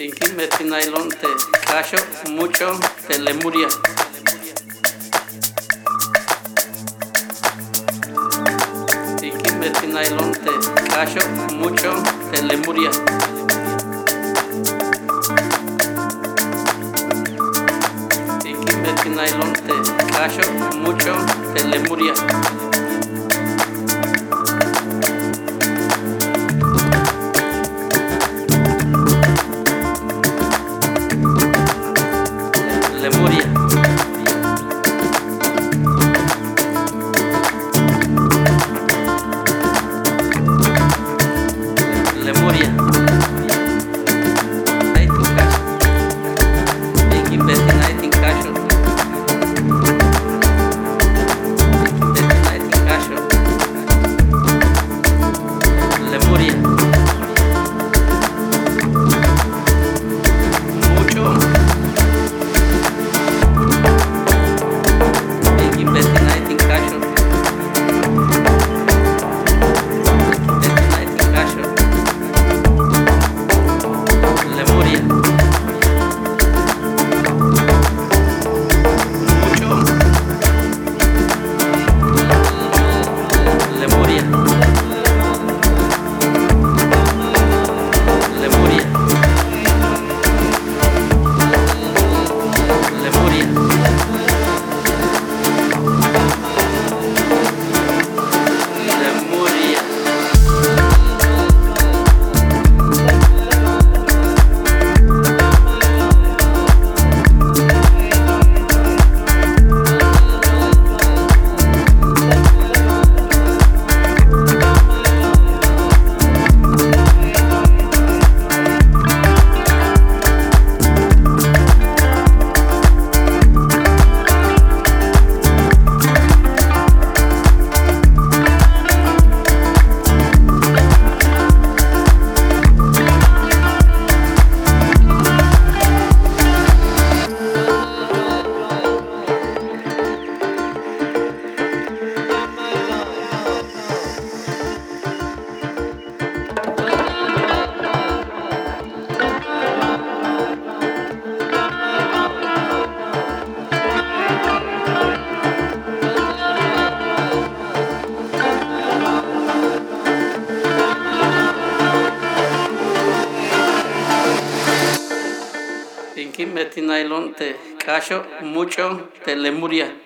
Tinkin nailon te cacho mucho te lemuria. Tinkin nailon te cacho mucho te lemuria. Tinkin nailon te cacho mucho te lemuria. mucho de Lemuria.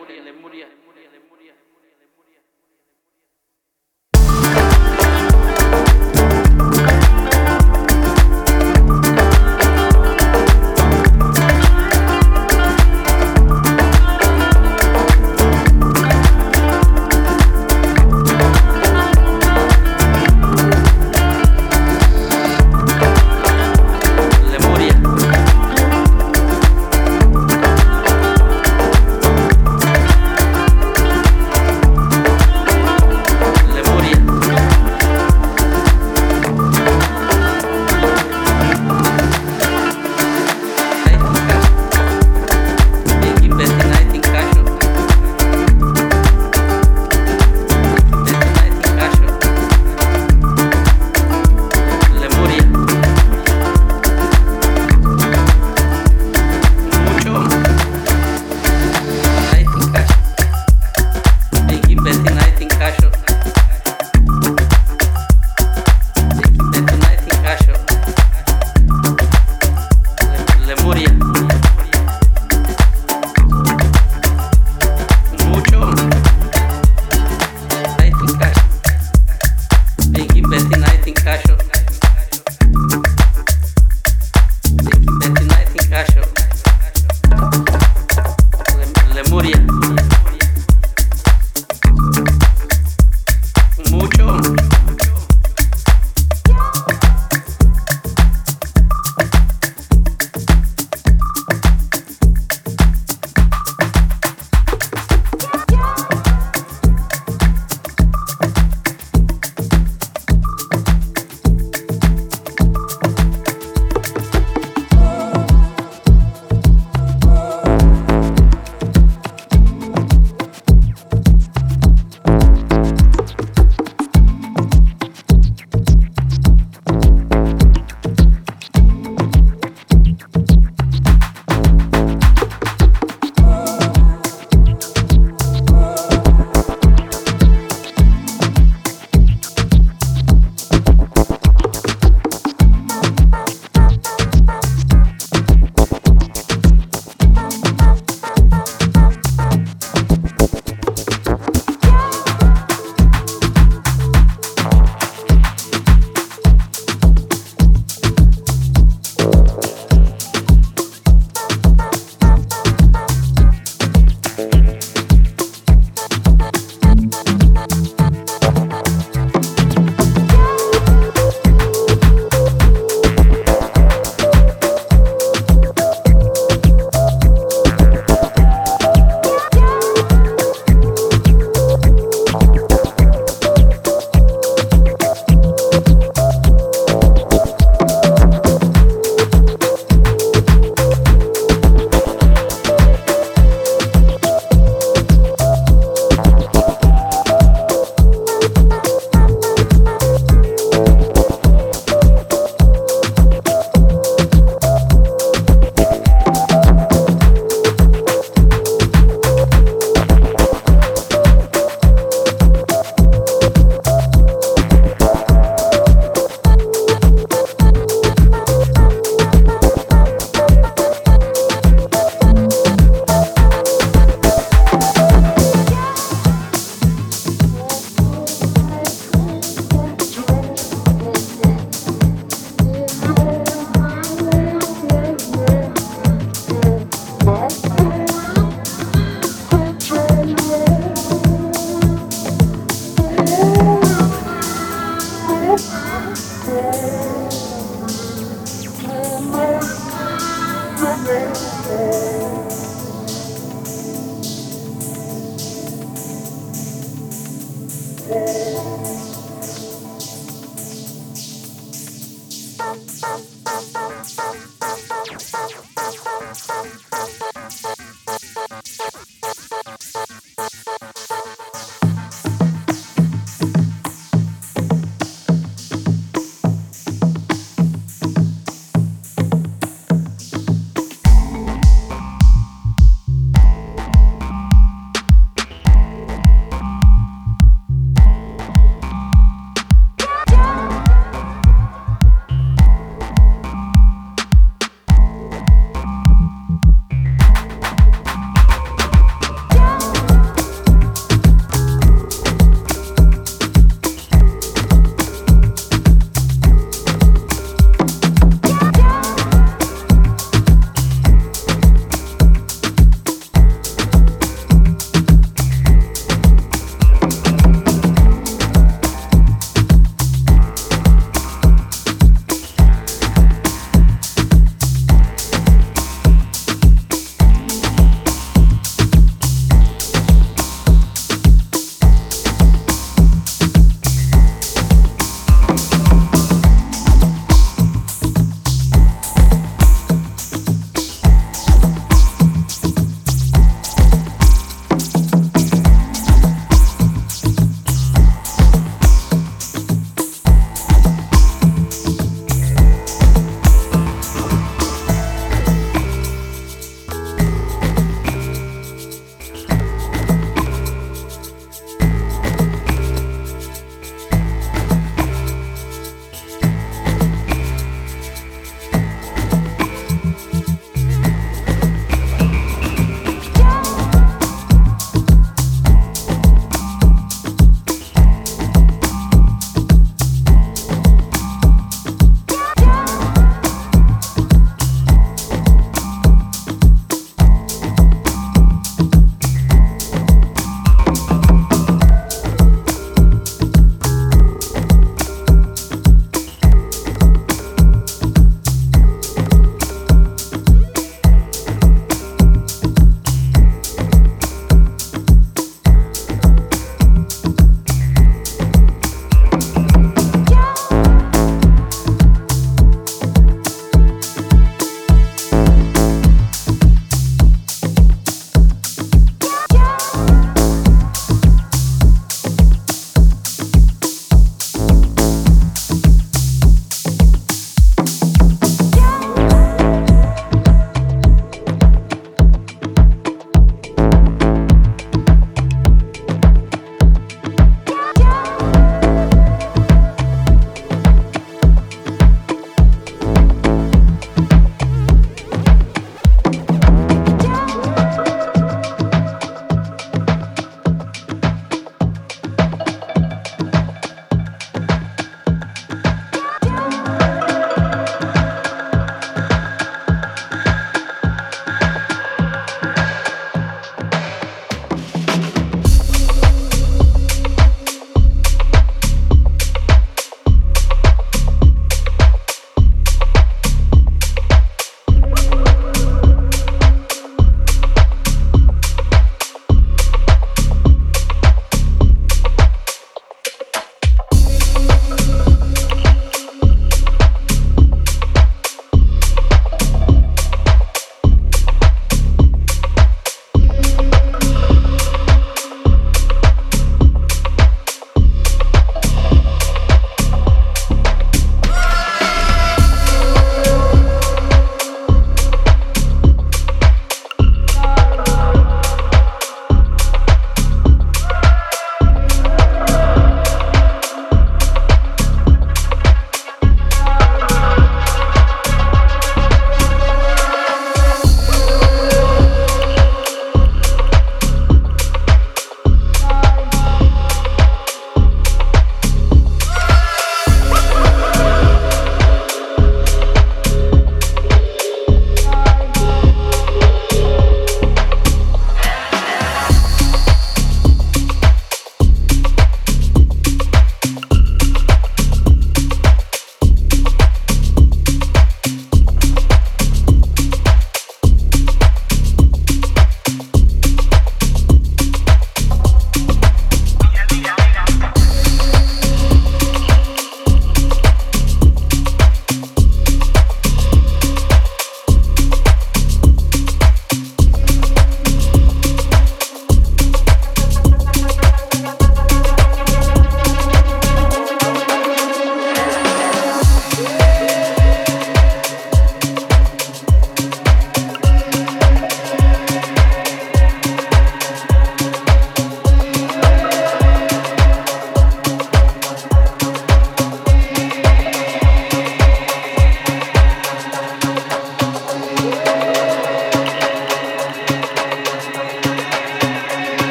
Música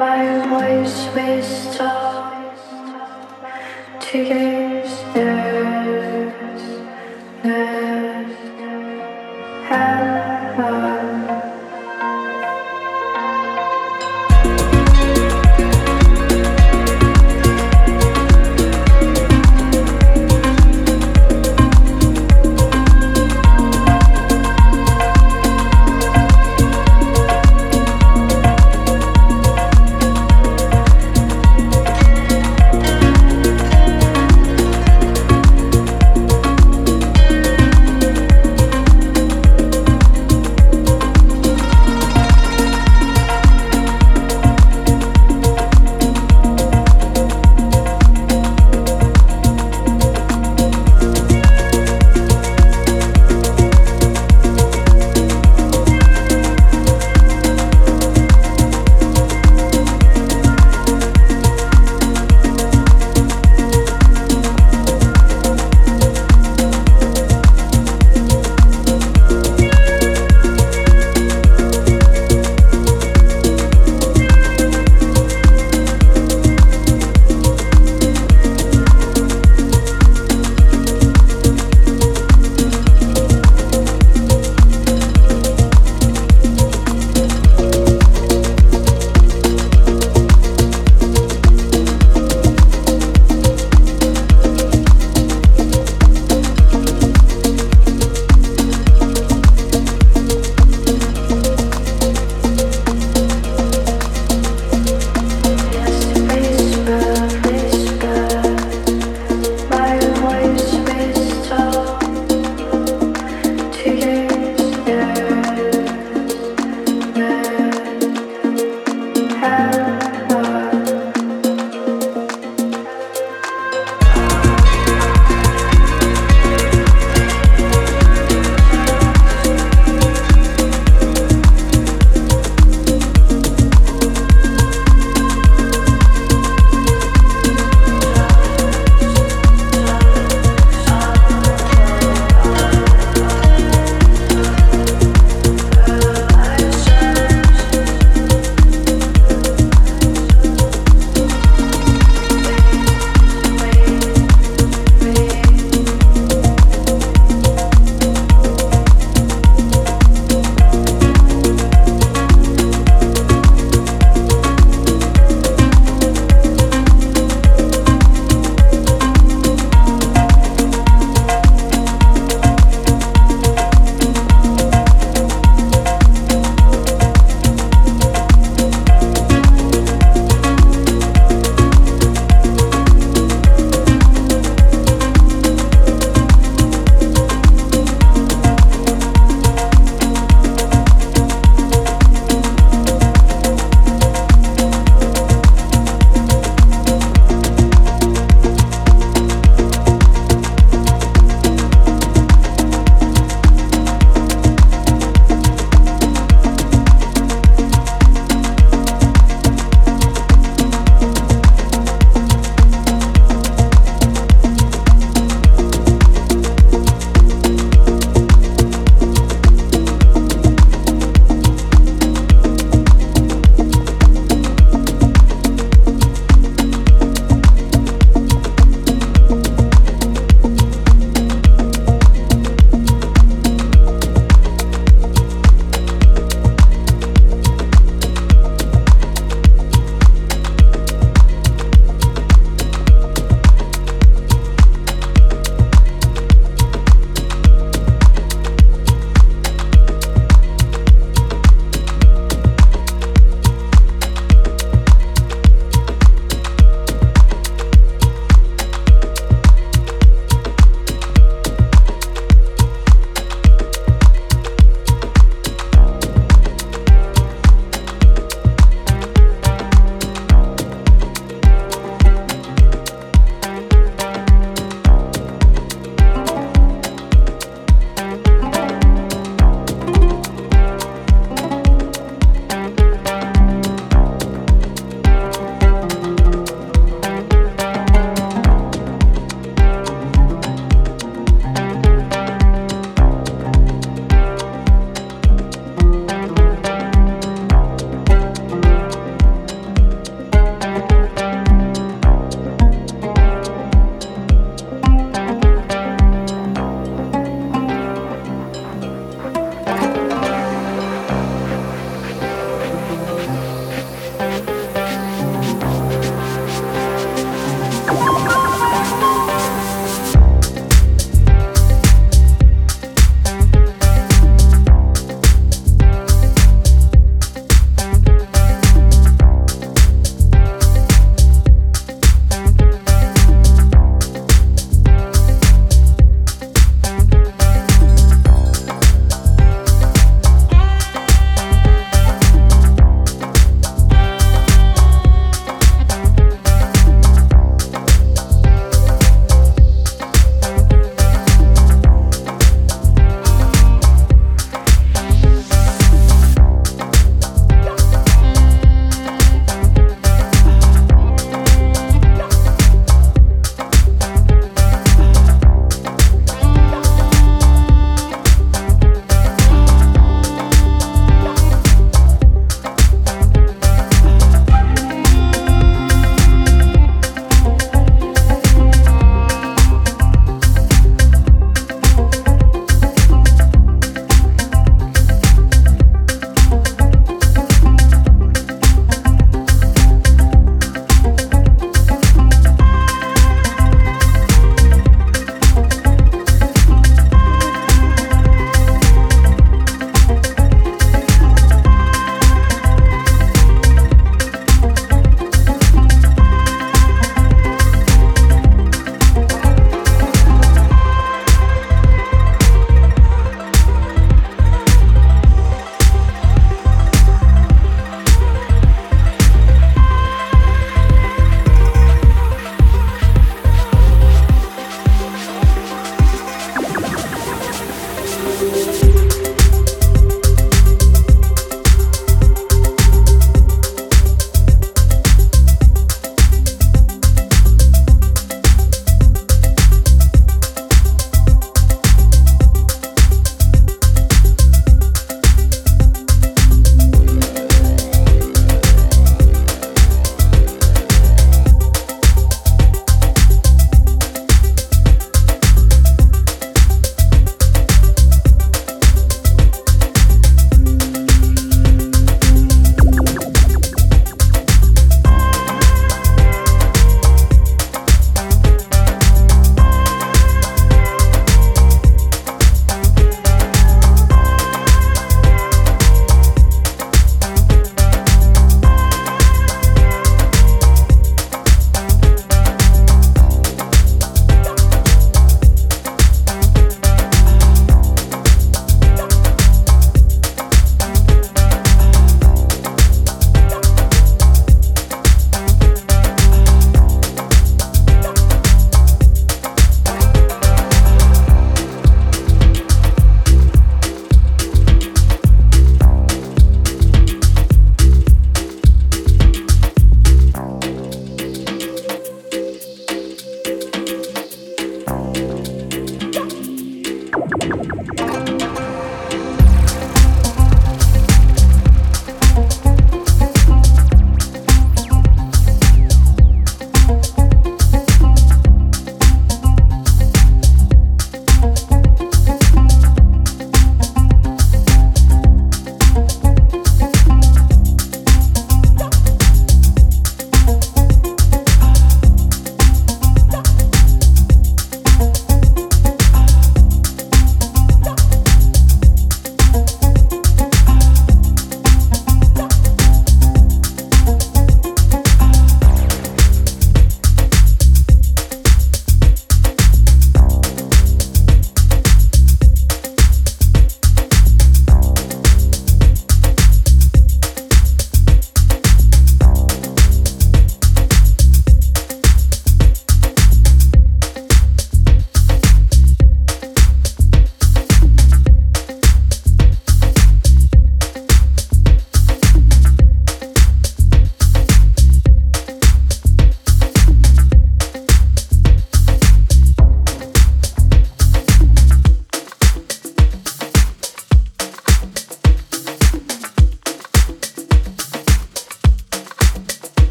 My voice wisdom to you.